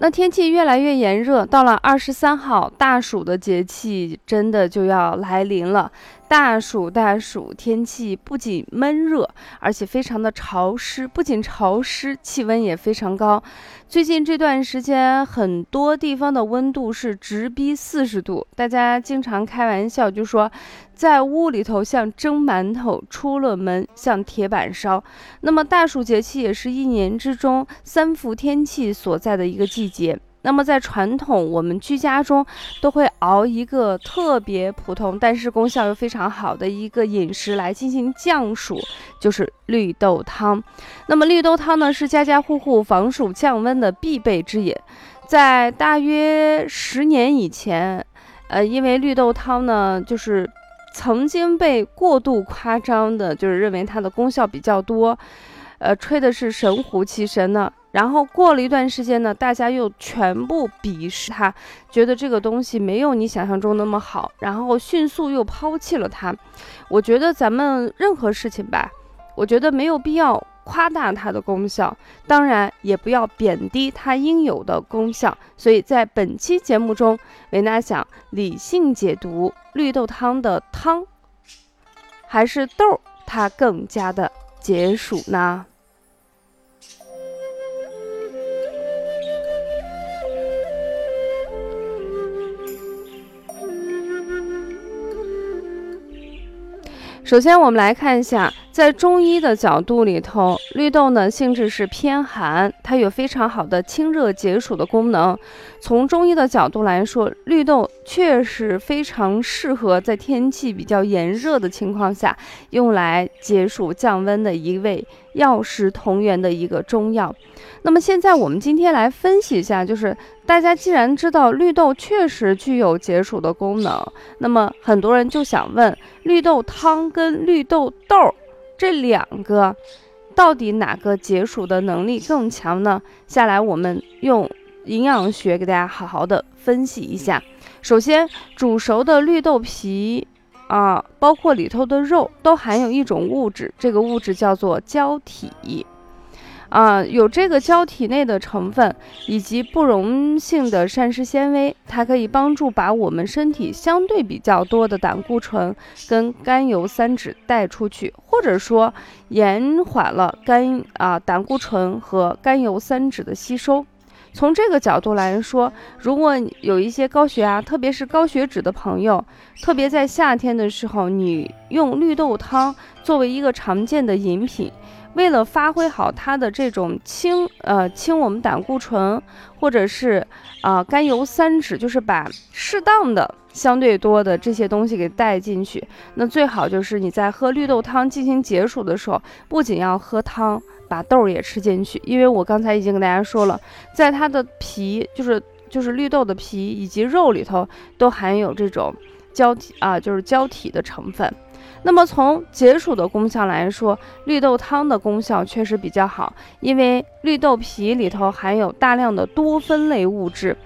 那天气越来越炎热，到了二十三号大暑的节气，真的就要来临了。大暑大暑，天气不仅闷热，而且非常的潮湿。不仅潮湿，气温也非常高。最近这段时间，很多地方的温度是直逼四十度。大家经常开玩笑，就说在屋里头像蒸馒头，出了门像铁板烧。那么大暑节气也是一年之中三伏天气所在的一个季节。那么在传统我们居家中都会熬一个特别普通，但是功效又非常好的一个饮食来进行降暑，就是绿豆汤。那么绿豆汤呢是家家户户防暑降温的必备之饮。在大约十年以前，呃，因为绿豆汤呢就是曾经被过度夸张的，就是认为它的功效比较多，呃，吹的是神乎其神呢。然后过了一段时间呢，大家又全部鄙视它，觉得这个东西没有你想象中那么好，然后迅速又抛弃了它。我觉得咱们任何事情吧，我觉得没有必要夸大它的功效，当然也不要贬低它应有的功效。所以在本期节目中，维娜想理性解读绿豆汤的汤，还是豆它更加的解暑呢？首先，我们来看一下，在中医的角度里头，绿豆呢性质是偏寒，它有非常好的清热解暑的功能。从中医的角度来说，绿豆确实非常适合在天气比较炎热的情况下用来解暑降温的一味药食同源的一个中药。那么现在我们今天来分析一下，就是大家既然知道绿豆确实具有解暑的功能，那么很多人就想问，绿豆汤跟绿豆豆这两个到底哪个解暑的能力更强呢？下来我们用营养学给大家好好的分析一下。首先，煮熟的绿豆皮啊，包括里头的肉，都含有一种物质，这个物质叫做胶体。啊，有这个胶体内的成分以及不溶性的膳食纤维，它可以帮助把我们身体相对比较多的胆固醇跟甘油三酯带出去，或者说延缓了肝啊胆固醇和甘油三酯的吸收。从这个角度来说，如果有一些高血压，特别是高血脂的朋友，特别在夏天的时候，你用绿豆汤作为一个常见的饮品。为了发挥好它的这种清呃清我们胆固醇或者是啊甘油三酯，就是把适当的相对多的这些东西给带进去。那最好就是你在喝绿豆汤进行解暑的时候，不仅要喝汤，把豆儿也吃进去。因为我刚才已经跟大家说了，在它的皮，就是就是绿豆的皮以及肉里头都含有这种胶体啊，就是胶体的成分。那么从解暑的功效来说，绿豆汤的功效确实比较好，因为绿豆皮里头含有大量的多酚类物质，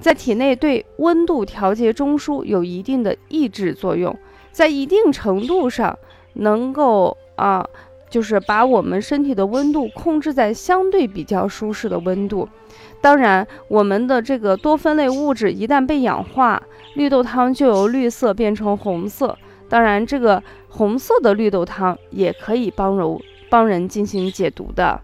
在体内对温度调节中枢有一定的抑制作用，在一定程度上能够啊，就是把我们身体的温度控制在相对比较舒适的温度。当然，我们的这个多酚类物质一旦被氧化，绿豆汤就由绿色变成红色。当然，这个红色的绿豆汤也可以帮柔帮人进行解毒的。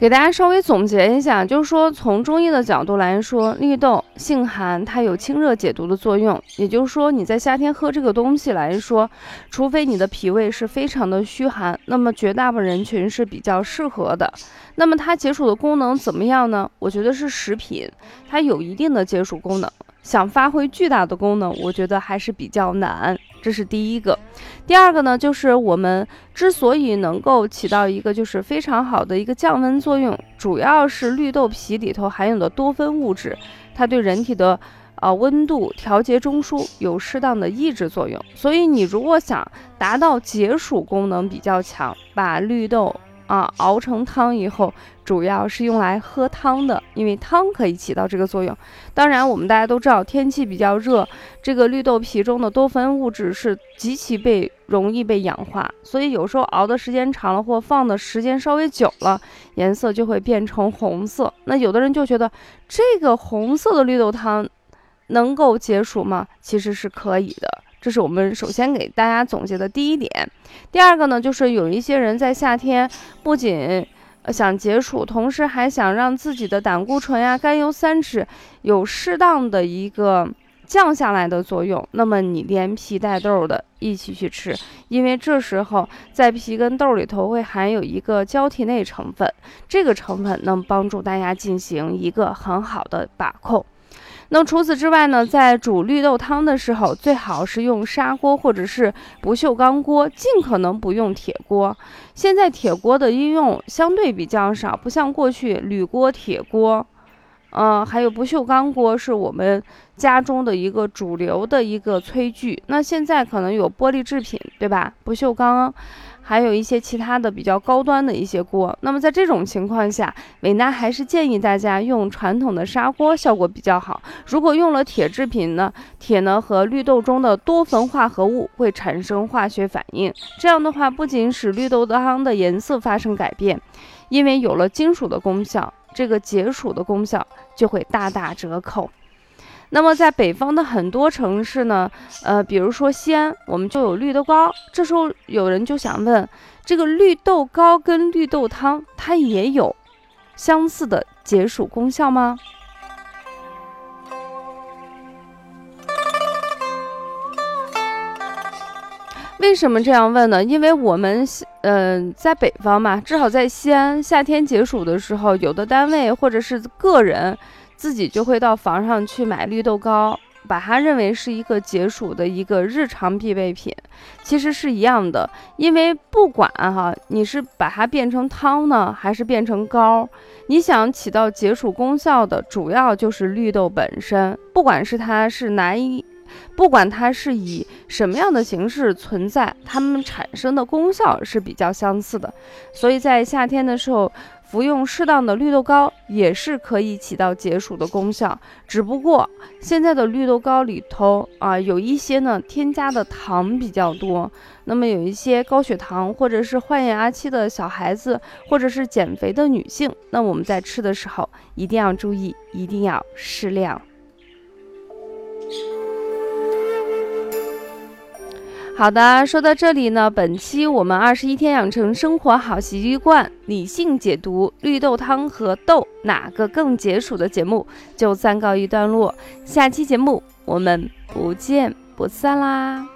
给大家稍微总结一下，就是说从中医的角度来说，绿豆性寒，它有清热解毒的作用。也就是说，你在夏天喝这个东西来说，除非你的脾胃是非常的虚寒，那么绝大部分人群是比较适合的。那么它解暑的功能怎么样呢？我觉得是食品，它有一定的解暑功能。想发挥巨大的功能，我觉得还是比较难。这是第一个。第二个呢，就是我们之所以能够起到一个就是非常好的一个降温作用，主要是绿豆皮里头含有的多酚物质，它对人体的呃温度调节中枢有适当的抑制作用。所以你如果想达到解暑功能比较强，把绿豆。啊，熬成汤以后，主要是用来喝汤的，因为汤可以起到这个作用。当然，我们大家都知道，天气比较热，这个绿豆皮中的多酚物质是极其被容易被氧化，所以有时候熬的时间长了，或放的时间稍微久了，颜色就会变成红色。那有的人就觉得这个红色的绿豆汤能够解暑吗？其实是可以的。这是我们首先给大家总结的第一点。第二个呢，就是有一些人在夏天不仅想解暑，同时还想让自己的胆固醇呀、甘油三酯有适当的一个降下来的作用。那么你连皮带豆的一起去吃，因为这时候在皮跟豆里头会含有一个胶体内成分，这个成分能帮助大家进行一个很好的把控。那除此之外呢，在煮绿豆汤的时候，最好是用砂锅或者是不锈钢锅，尽可能不用铁锅。现在铁锅的应用相对比较少，不像过去铝锅、铁锅，嗯，还有不锈钢锅是我们家中的一个主流的一个炊具。那现在可能有玻璃制品，对吧？不锈钢。还有一些其他的比较高端的一些锅，那么在这种情况下，伟娜还是建议大家用传统的砂锅，效果比较好。如果用了铁制品呢，铁呢和绿豆中的多酚化合物会产生化学反应，这样的话不仅使绿豆汤的颜色发生改变，因为有了金属的功效，这个解暑的功效就会大打折扣。那么在北方的很多城市呢，呃，比如说西安，我们就有绿豆糕。这时候有人就想问，这个绿豆糕跟绿豆汤，它也有相似的解暑功效吗？为什么这样问呢？因为我们，嗯，在北方嘛，至少在西安，夏天解暑的时候，有的单位或者是个人。自己就会到房上去买绿豆糕，把它认为是一个解暑的一个日常必备品，其实是一样的。因为不管哈，你是把它变成汤呢，还是变成糕，你想起到解暑功效的，主要就是绿豆本身。不管是它是哪一，不管它是以什么样的形式存在，它们产生的功效是比较相似的。所以在夏天的时候。服用适当的绿豆糕也是可以起到解暑的功效，只不过现在的绿豆糕里头啊，有一些呢添加的糖比较多，那么有一些高血糖或者是患牙期的小孩子，或者是减肥的女性，那我们在吃的时候一定要注意，一定要适量。好的说到这里呢本期我们二十一天养成生活好习惯理性解读绿豆汤和豆哪个更解暑的节目就暂告一段落。下期节目我们不见不散啦。